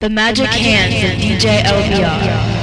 The Magic Hands of DJ LBR.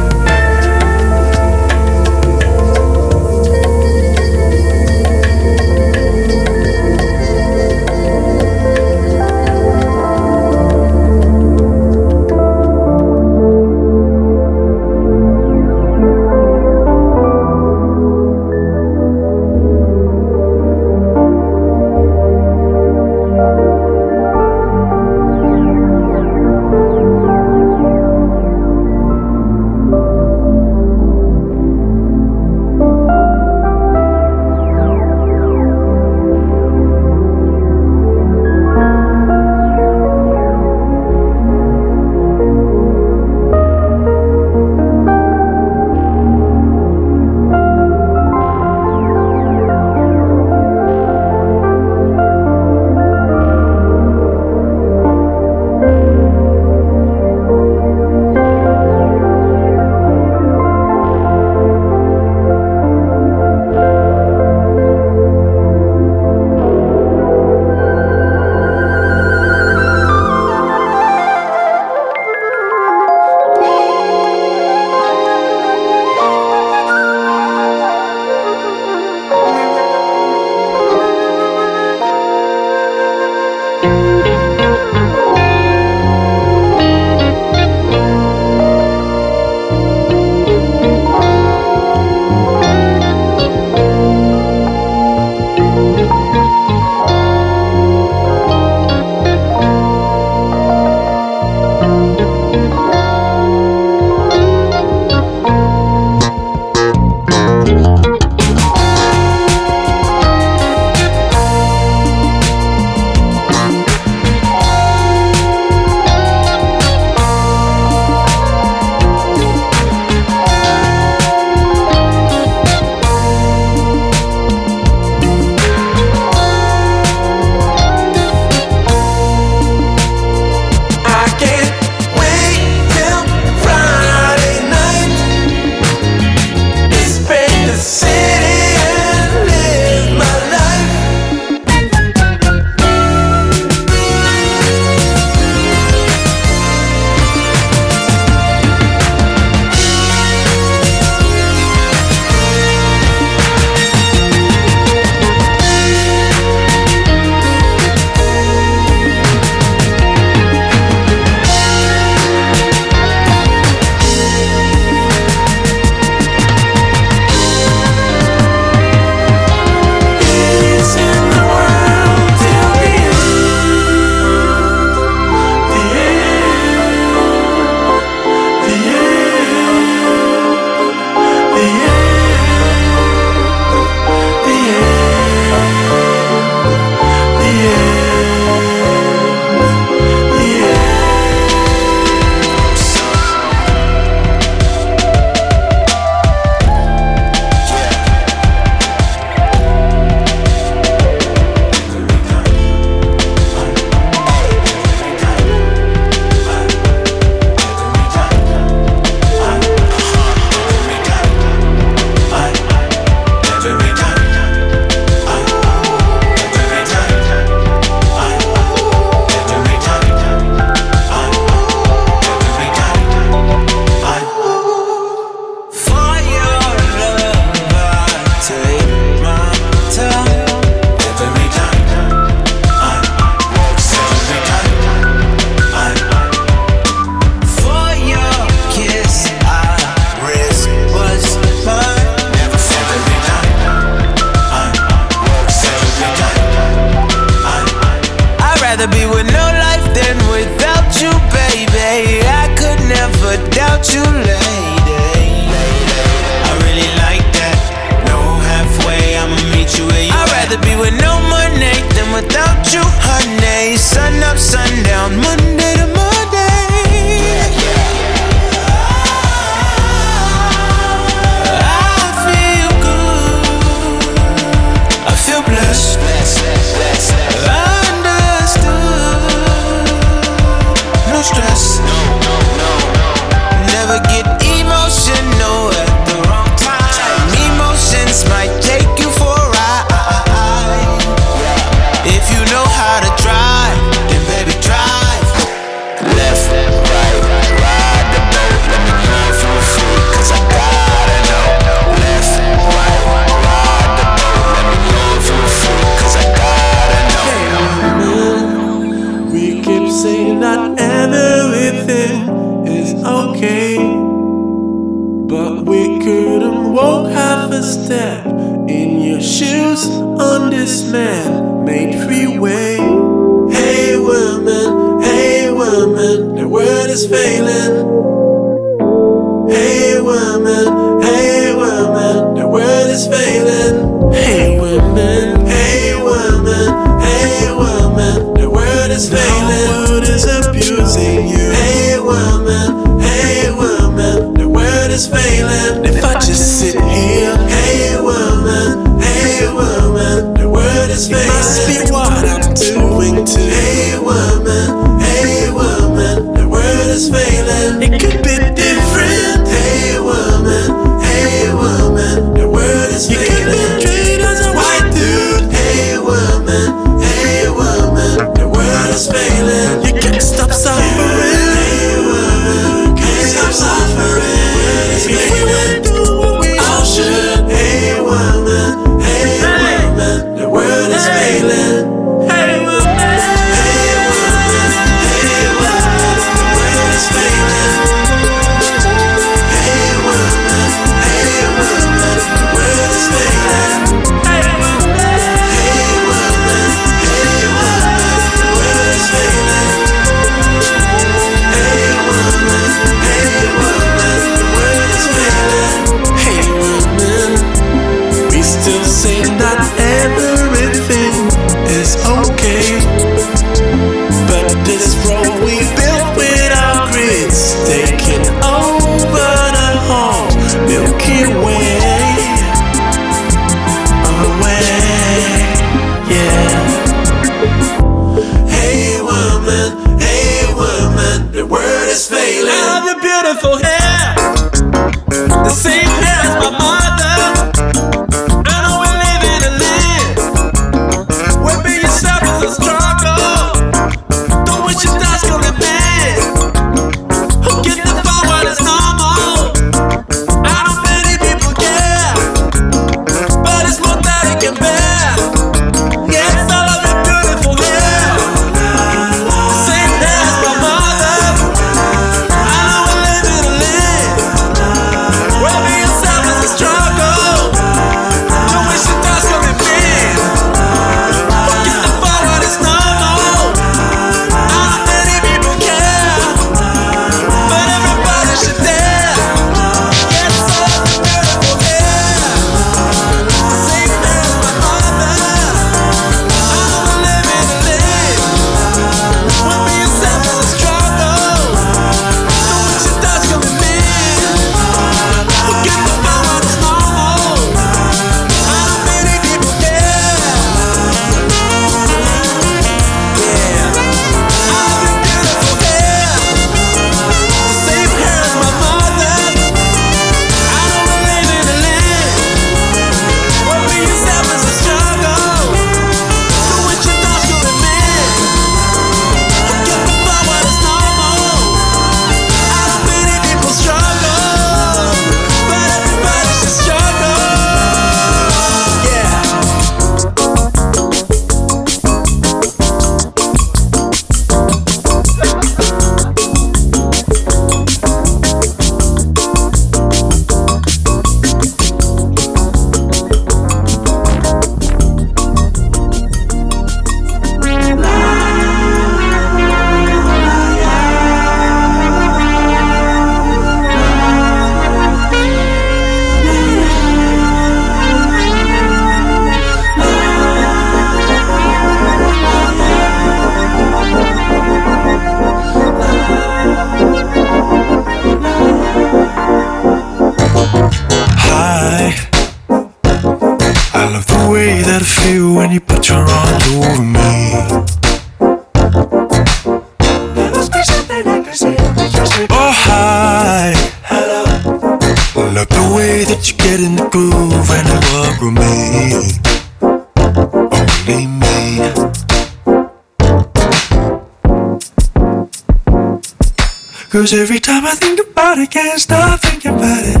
Cause every time I think about it, can't stop thinking about it.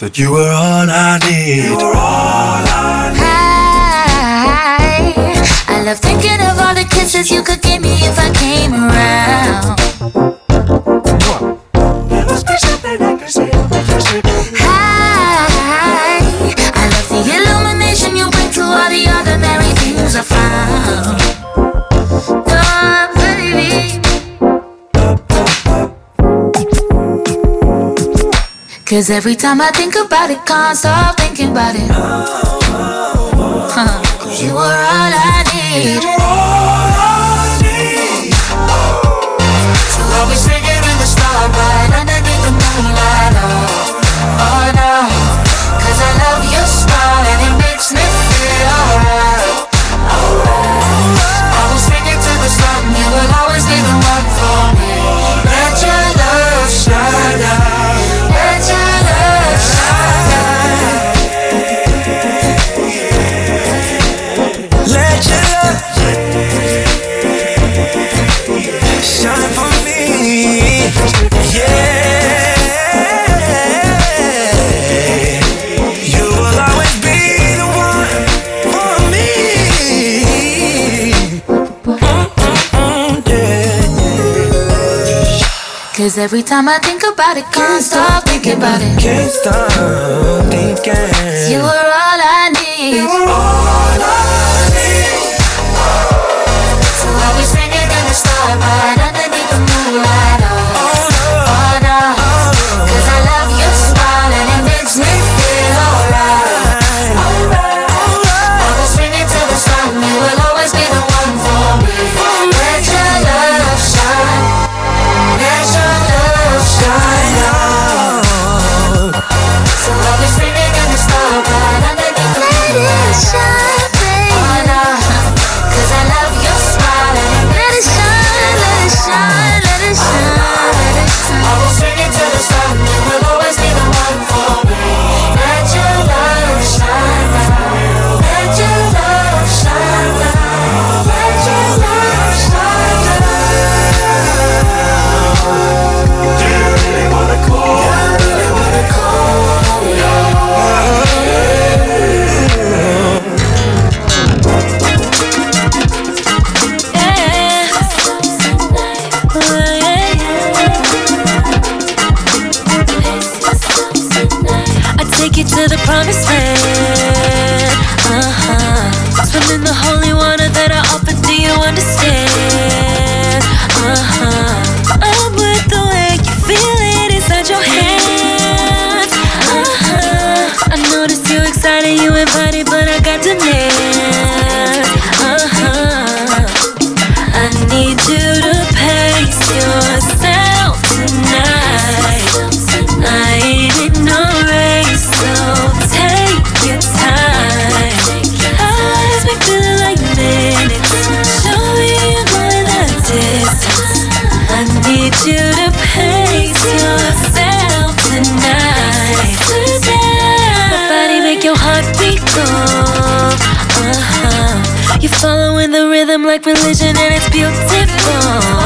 That you were all I need. You were all I need. I, I love thinking of all the kisses you could Cause every time I think about it, can't stop thinking about it. Cause every time I think about it, can't stop thinking about it. Can't stop thinking. You were only one that I offer. Do you understand? Uh huh. like religion and it's beautiful.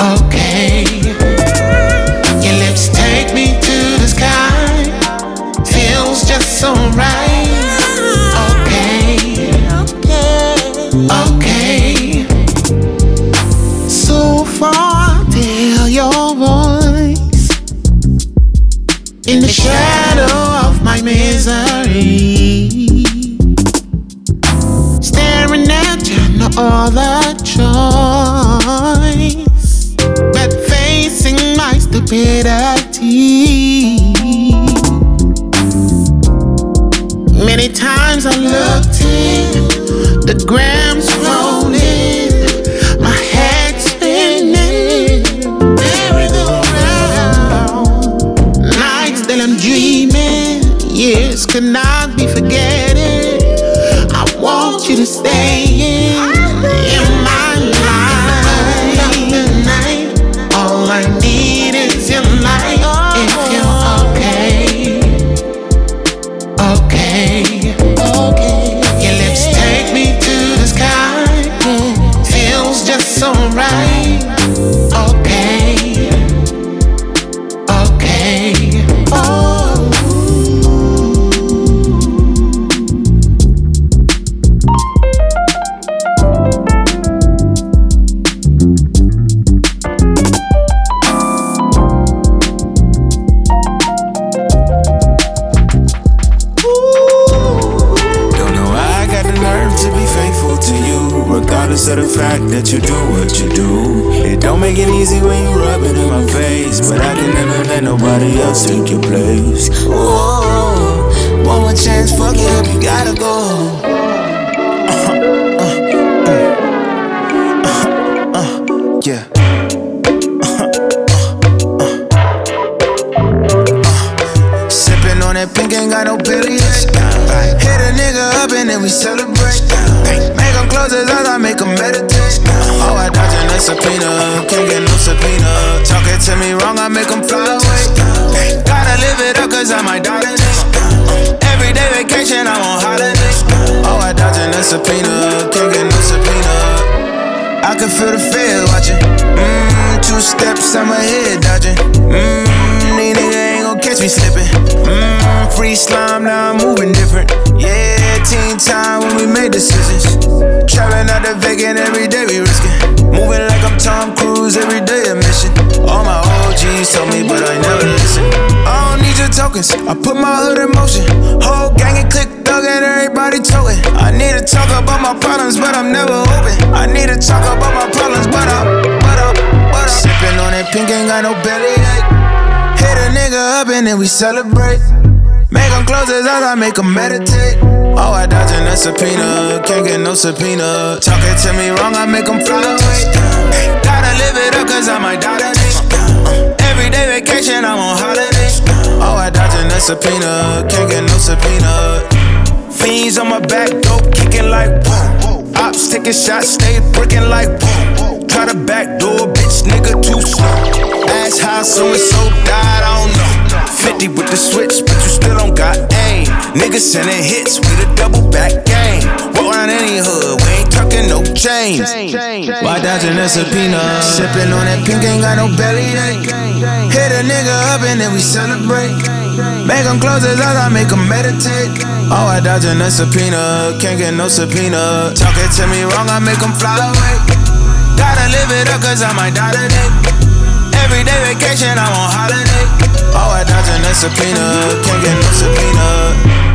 Okay. My stupidity. Subpoena, can't get no subpoena. Talking to me wrong, I make him fly away. Gotta live it up, cause I might die today. Everyday vacation, I'm on holiday. Oh, I dodging a subpoena, can't get no subpoena. I can feel the fear watching. Mmm, two steps, I'm ahead dodging. Mmm, these niggas catch me slipping. Mmm, free slime, now I'm moving different. Yeah, teen time when we made decisions. Traveling out the vacant every day, we risking. Moving like I'm Tom Cruise, every day a mission. All my OGs told me, but I never listen. I don't need your tokens, I put my hood in motion. Whole gang and click thug and everybody toting. I need to talk about my problems, but I'm never open. I need to talk about my problems, but I'm, but I'm. Sipping on that pink, ain't got no belly ache. Hit a nigga up and then we celebrate. Make him close his eyes, I make him meditate. Oh, I dodging a subpoena, can't get no subpoena. Talking to me wrong, I make him fly away. Gotta live it up, cause I might die today. Everyday vacation, I'm on holiday. Oh, I dodging a subpoena, can't get no subpoena. Fiends on my back, dope kicking like boom. Ops taking shots, stay bricking like boom. Try to backdoor, nigga too slow. Ask how so and so died, I don't know. 50 with the switch, but you still don't got aim. Niggas sending hits with a double back game. Walk around any hood, we ain't tucking no chains. Why dodging a subpoena? Sipping on that pink, ain't got no belly ache. Hit a nigga up and then we celebrate. Make him close his eyes, I make him meditate. Oh, I dodging a subpoena, can't get no subpoena. Talking to me wrong, I make him fly away. Gotta live it up, cause I might die today. Everyday vacation, I'm on holiday. Oh, I dodging a subpoena, can't get no subpoena.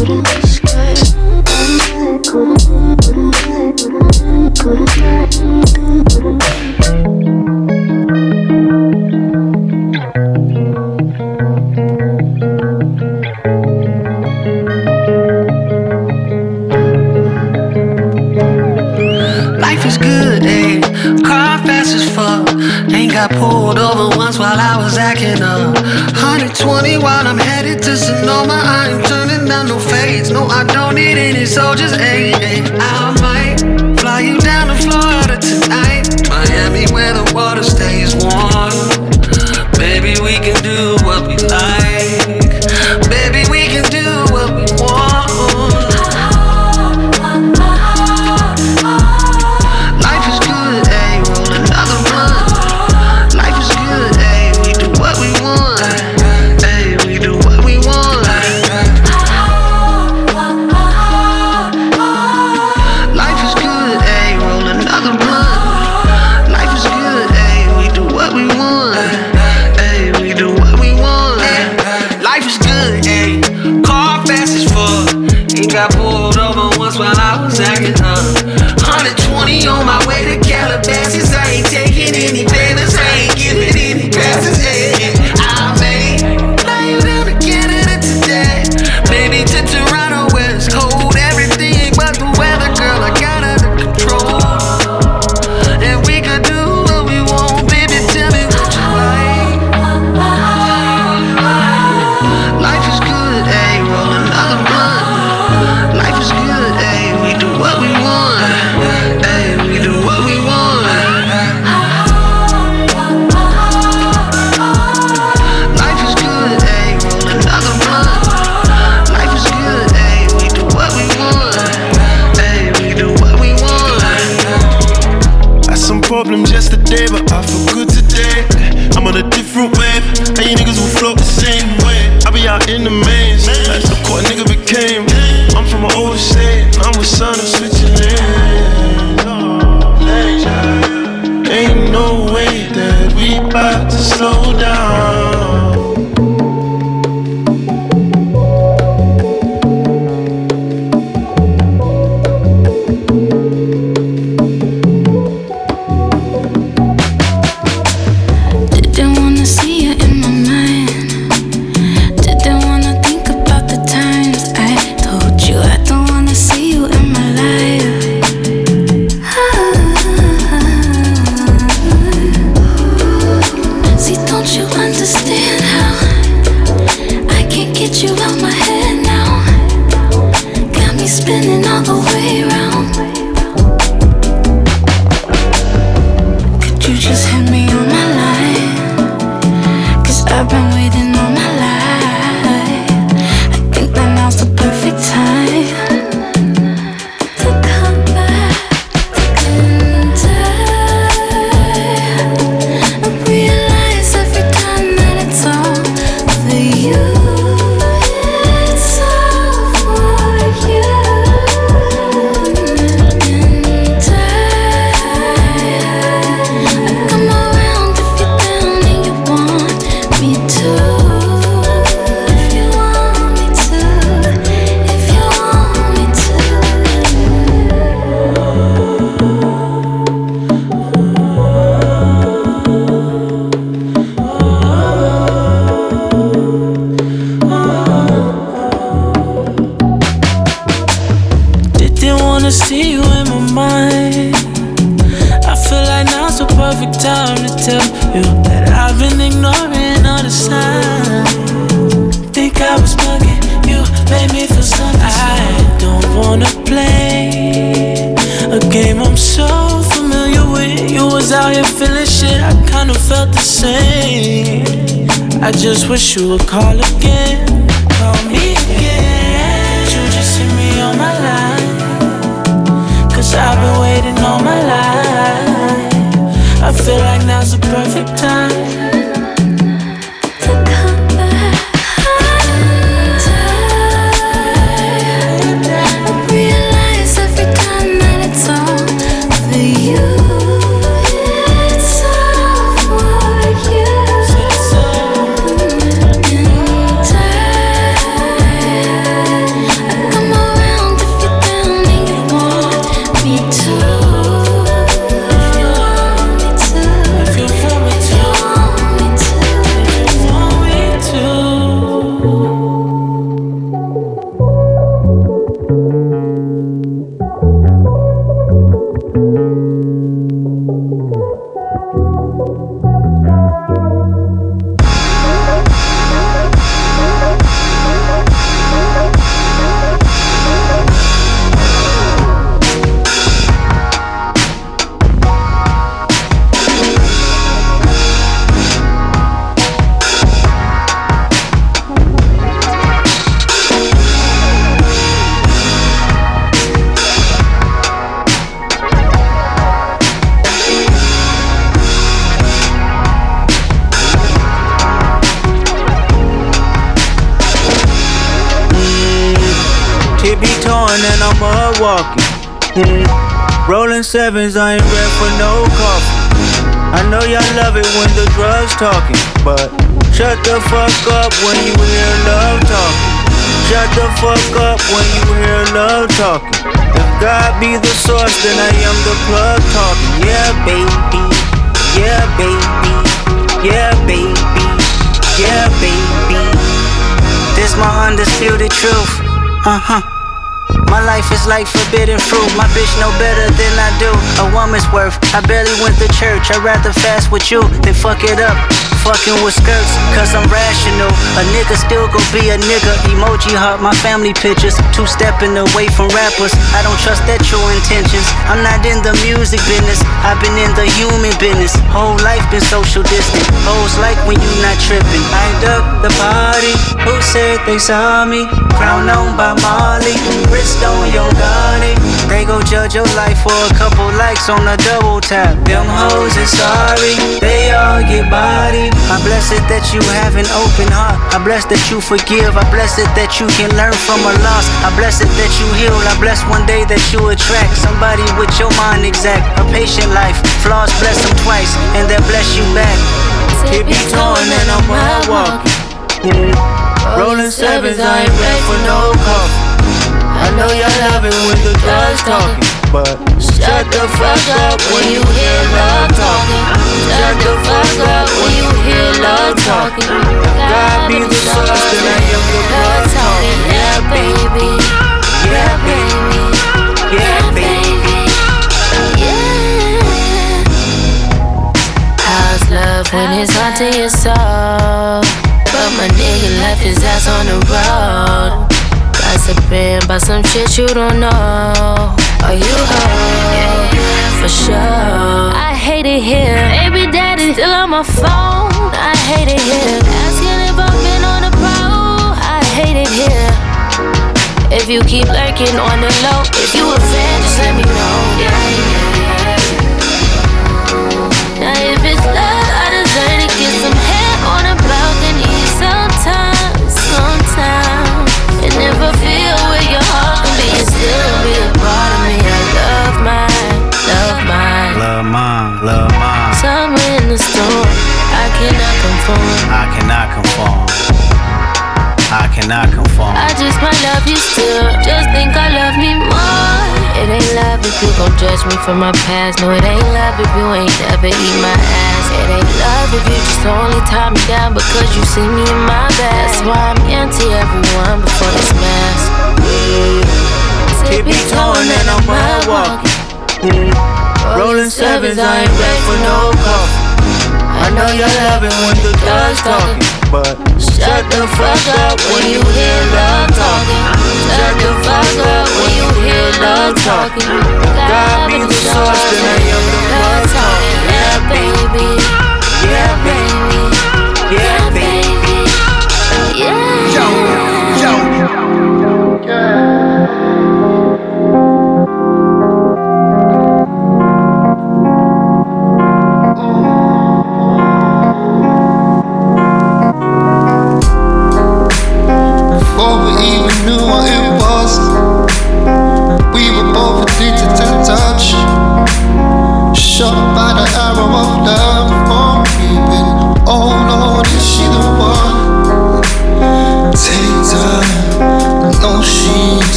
Eh? got pulled over once while I was acting up. 120 while I'm headed to some no, I don't need any soldiers. Ay, ay. the mains. That's the core nigga became. I'm from an old state, I'm with Sonics. Wish you would call again, call me again. You just hit me on my line. Cause I've been waiting all my life. I feel like now's Sevens, I ain't ready for no coffee. I know y'all love it when the drugs talking, but shut the fuck up when you hear love talking. Shut the fuck up when you hear love talking. If God be the source, then I am the plug talking. Yeah, baby. Yeah, baby. Yeah, baby. Yeah, baby. This my undisputed truth. Uh huh. My life is like forbidden fruit. My bitch know better than I do. A woman's worth. I barely went to church. I'd rather fast with you than fuck it up. Fucking with skirts, cause I'm rational. A nigga still gon' be a nigga. Emoji heart, my family pictures. Two stepping away from rappers. I don't trust their true intentions. I'm not in the music business. I've been in the human business. Whole life been social distant. Hoes like when you not tripping. I duck the party. Who said they saw me? Crown on by Molly. Wrist on your Gotti. They go judge your life for a couple likes on a double tap. Them hoes is sorry. They all get body. I'm it that you have an open heart. I bless that you forgive. I bless it that you can learn from a loss. I bless it that you heal. I bless one day that you attract somebody with your mind exact. A patient life. Flaws bless them twice, and they bless you back. Keep me torn and I'm walking. Rolling sevens, I ain't ready for no coffee. I know y'all love it when the drugs talking, but shut the fuck up when you hear love talking. Shut the fuck up when you hear love talking. God be the source, then I am the blood talking. Yeah, baby. Yeah, baby. Yeah, baby. Yeah. How's love when it's haunting your soul? But my nigga left his ass on the road. Gossiping about some shit you don't know. Are you yeah, for sure. I hate it here. Baby daddy still on my phone. I hate it here. Asking if I've been on the pro. I hate it here. If you keep lurking on the low, if you a fan, just let me know. Yeah. Feel where your heart can be, and still be a part of me. I love mine, love mine. Love mine, love mine. Somewhere in the storm, I cannot conform. I cannot conform. I cannot conform. I just might love you still. Just think I love me more. It ain't love if you gon' judge me for my past. No, it ain't love if you ain't never eat my ass. It ain't love if you just only tie me down because you see me in my best. That's why I'm anti everyone before this mess. Keep me torn and I'm mud walking. Rolling sevens, I ain't ready for no coffee. I know you love it when the drugs talking, but shut the fuck up when you hear love talking. Shut the fuck up when you hear love talking. God be the source, then I am the blood talking. Baby. Yeah, baby.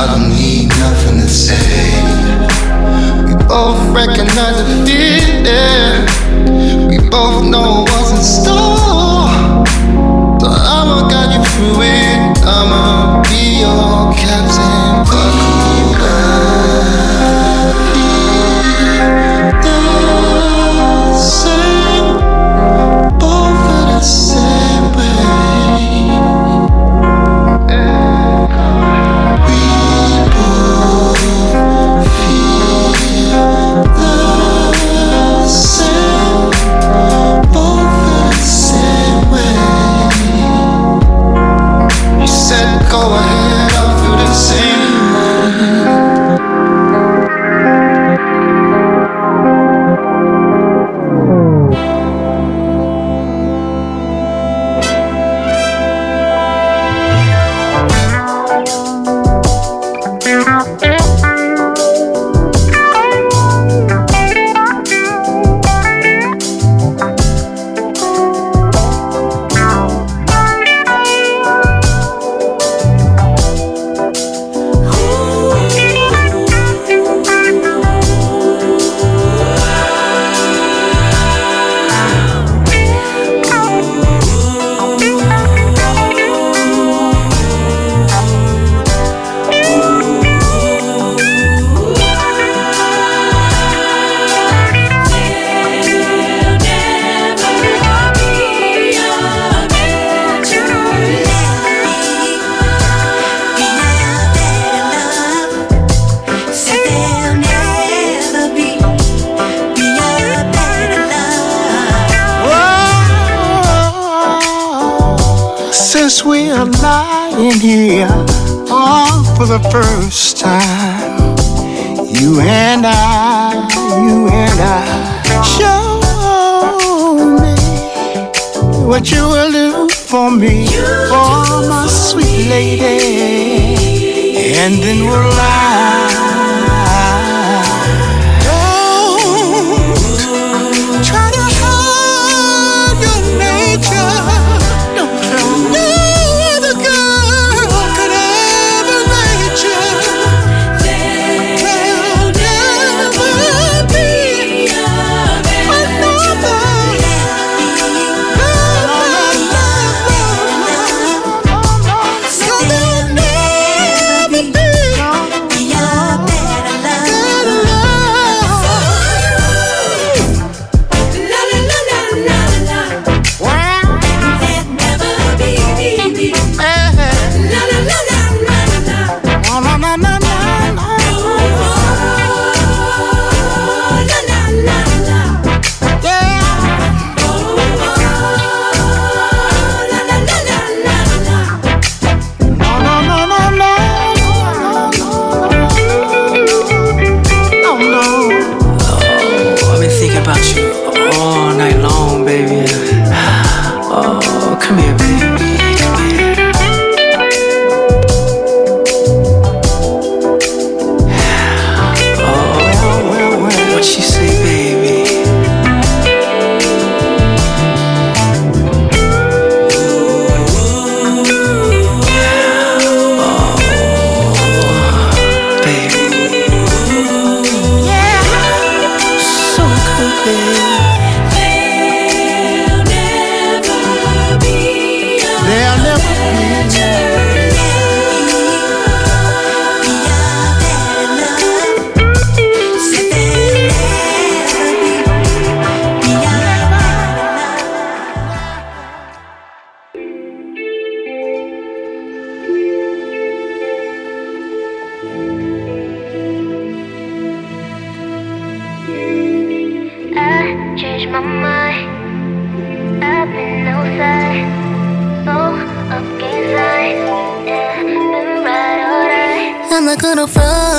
I don't need nothing to say. We both recognize the feeling. We both know what's in store. So I'ma guide you through it. I'ma be your captain. And then we'll lie. Alright. I'm not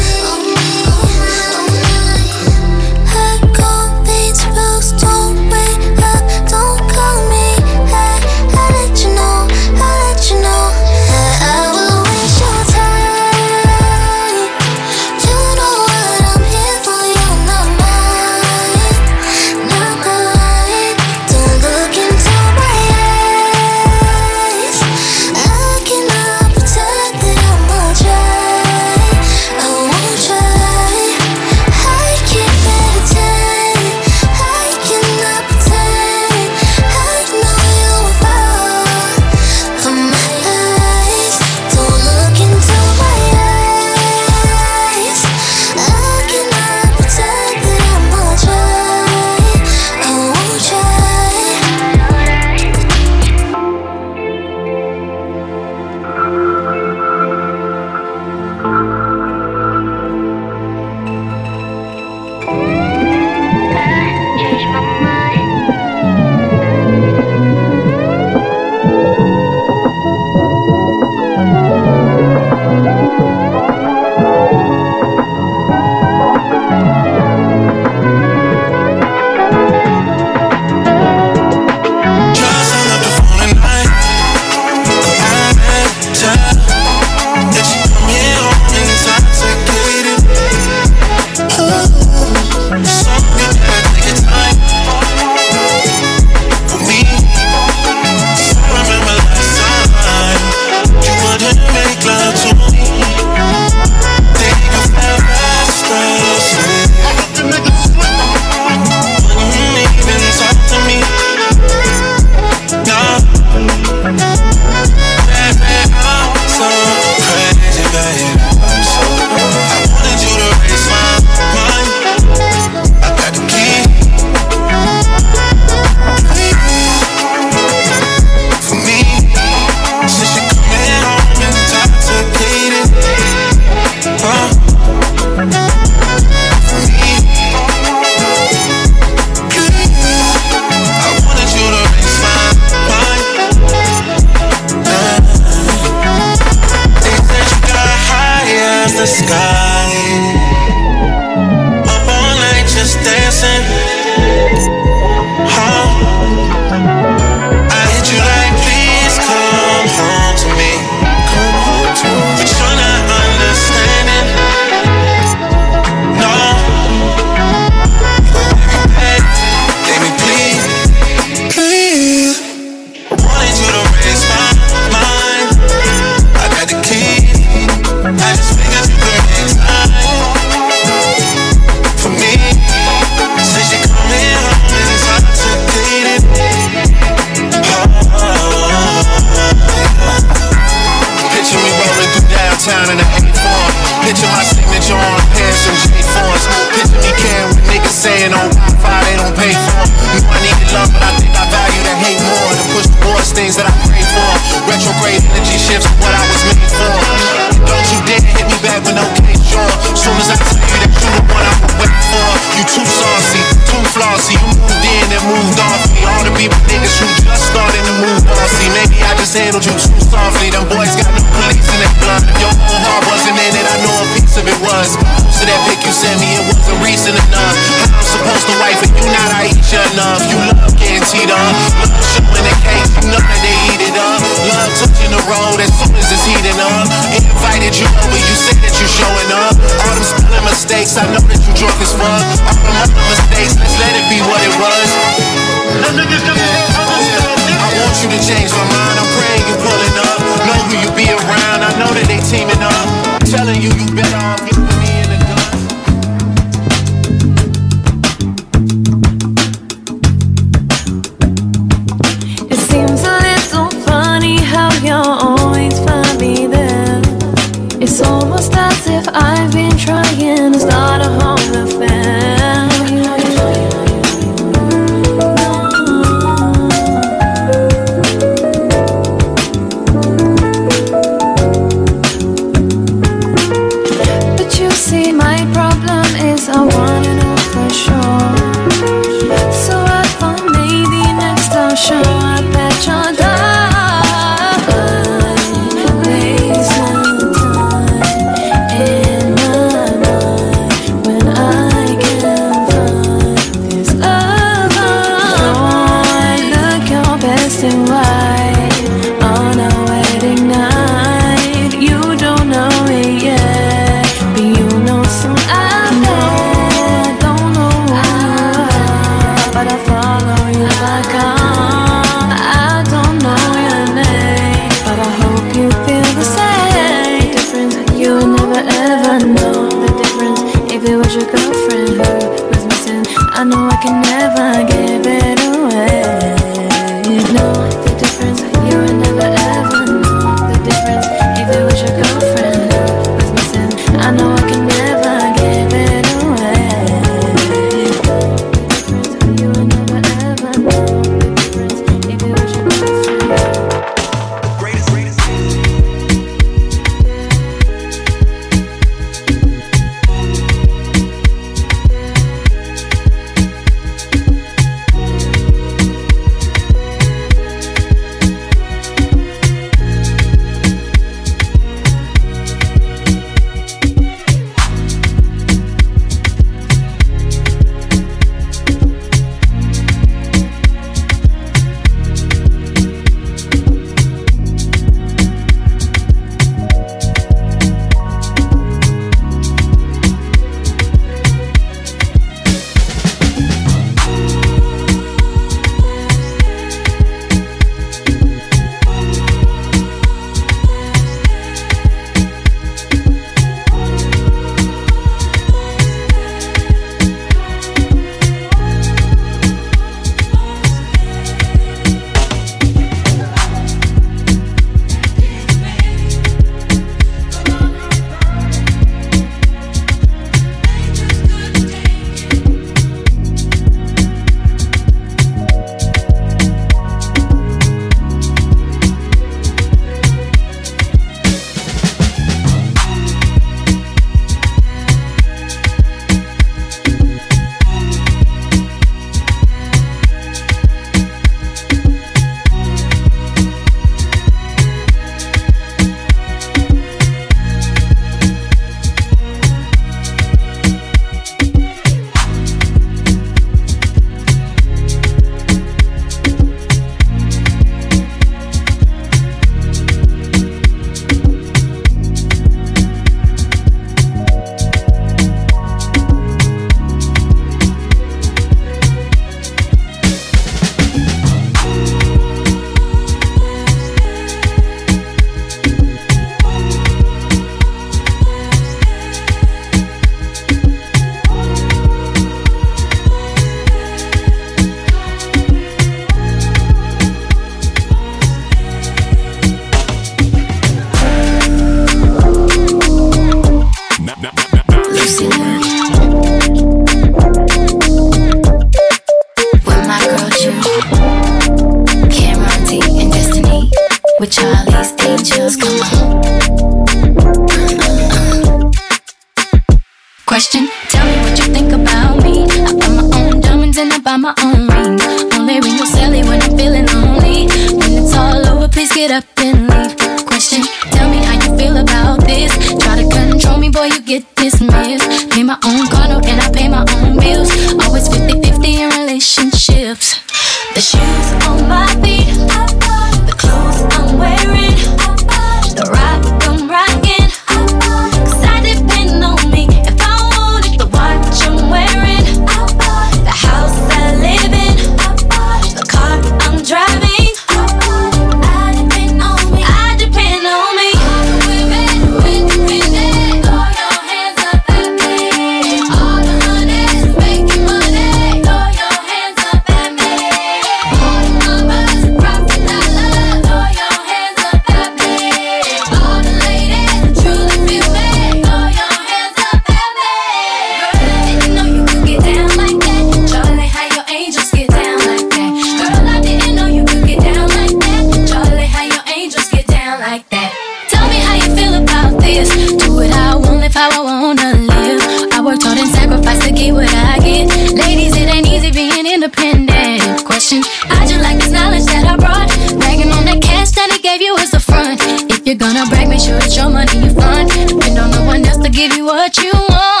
how I wanna live. I worked hard and sacrificed to get what I get. Ladies, it ain't easy being independent. Question, I just like this knowledge that I brought. Bragging on that cash that it gave you is the front. If you're gonna brag, make sure it's your money you fund. Depend on no one else to give you what you want.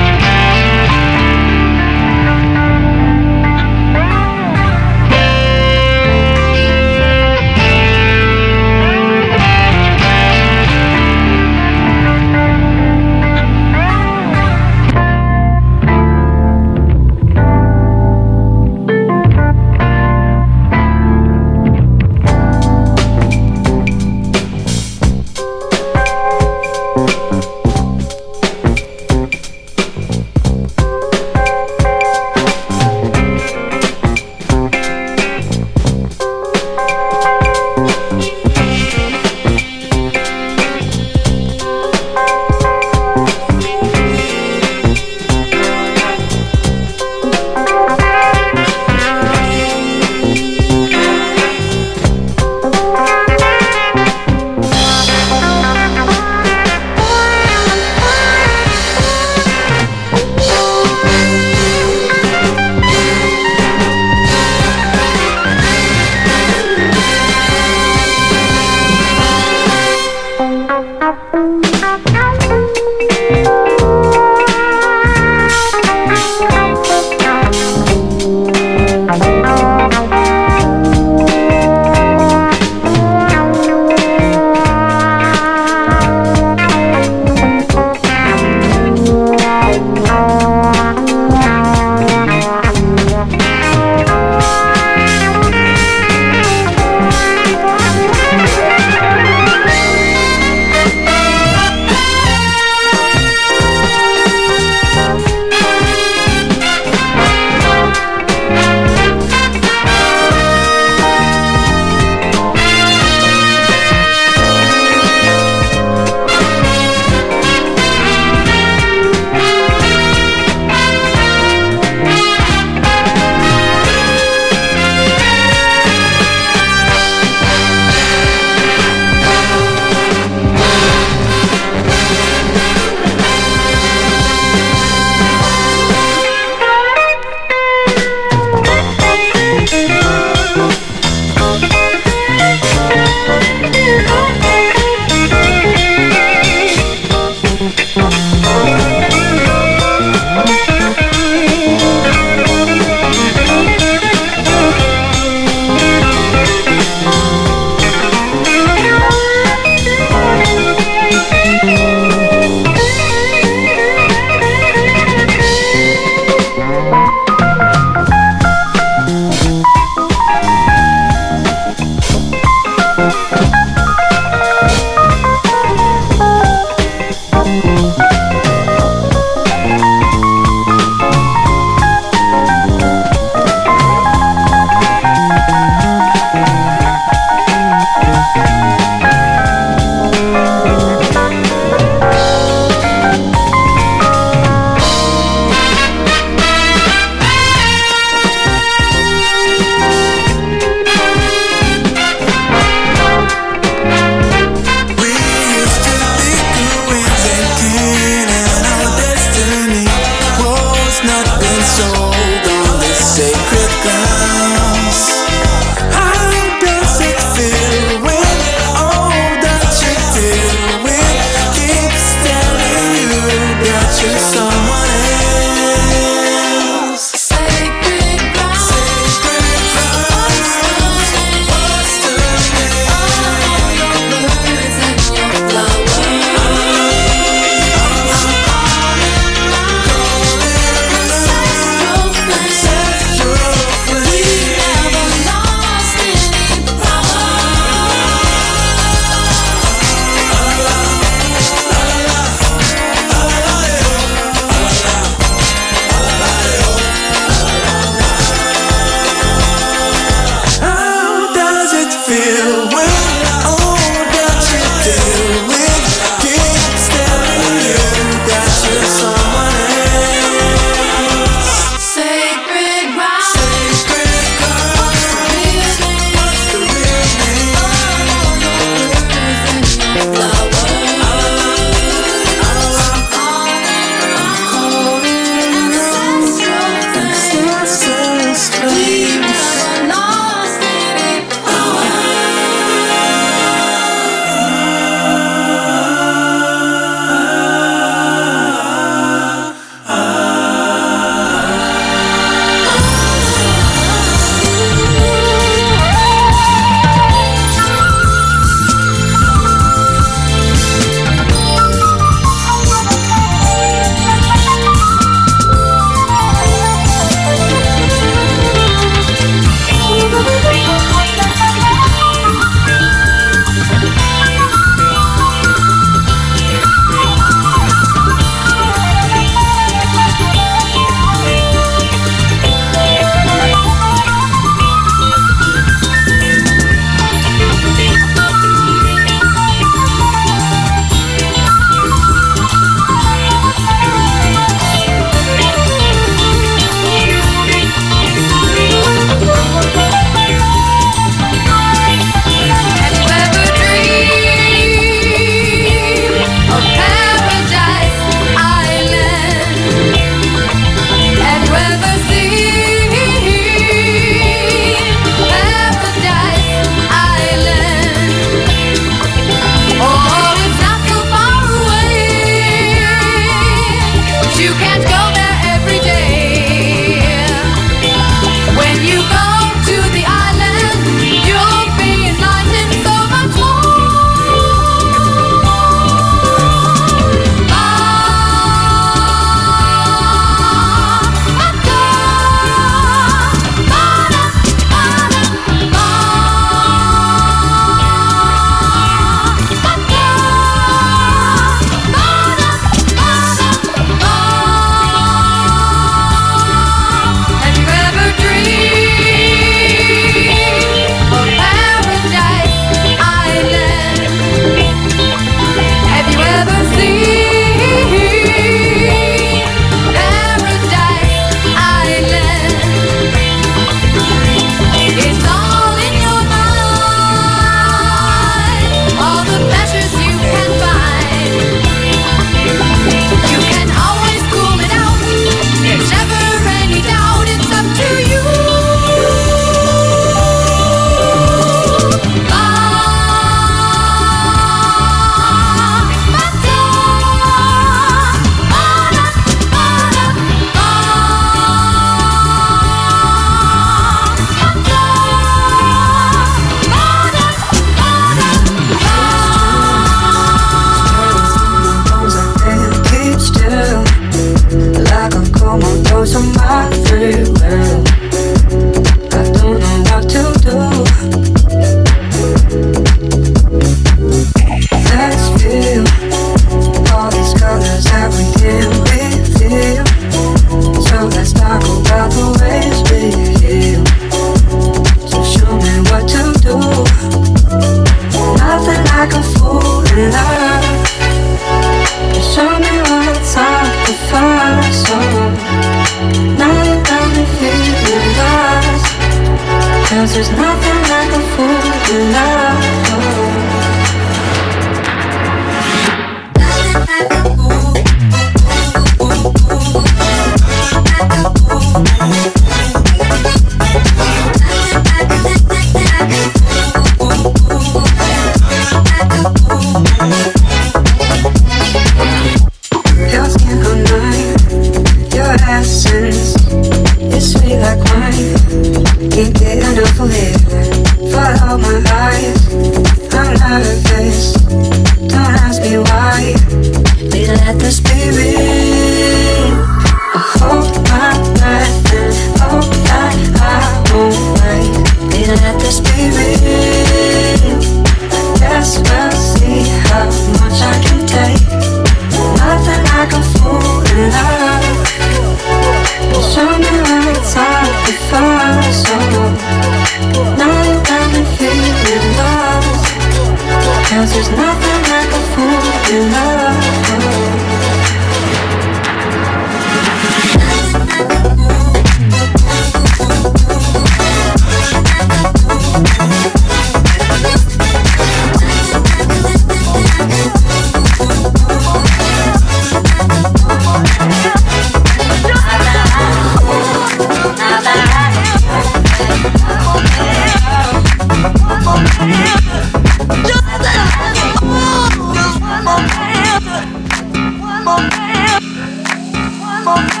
Just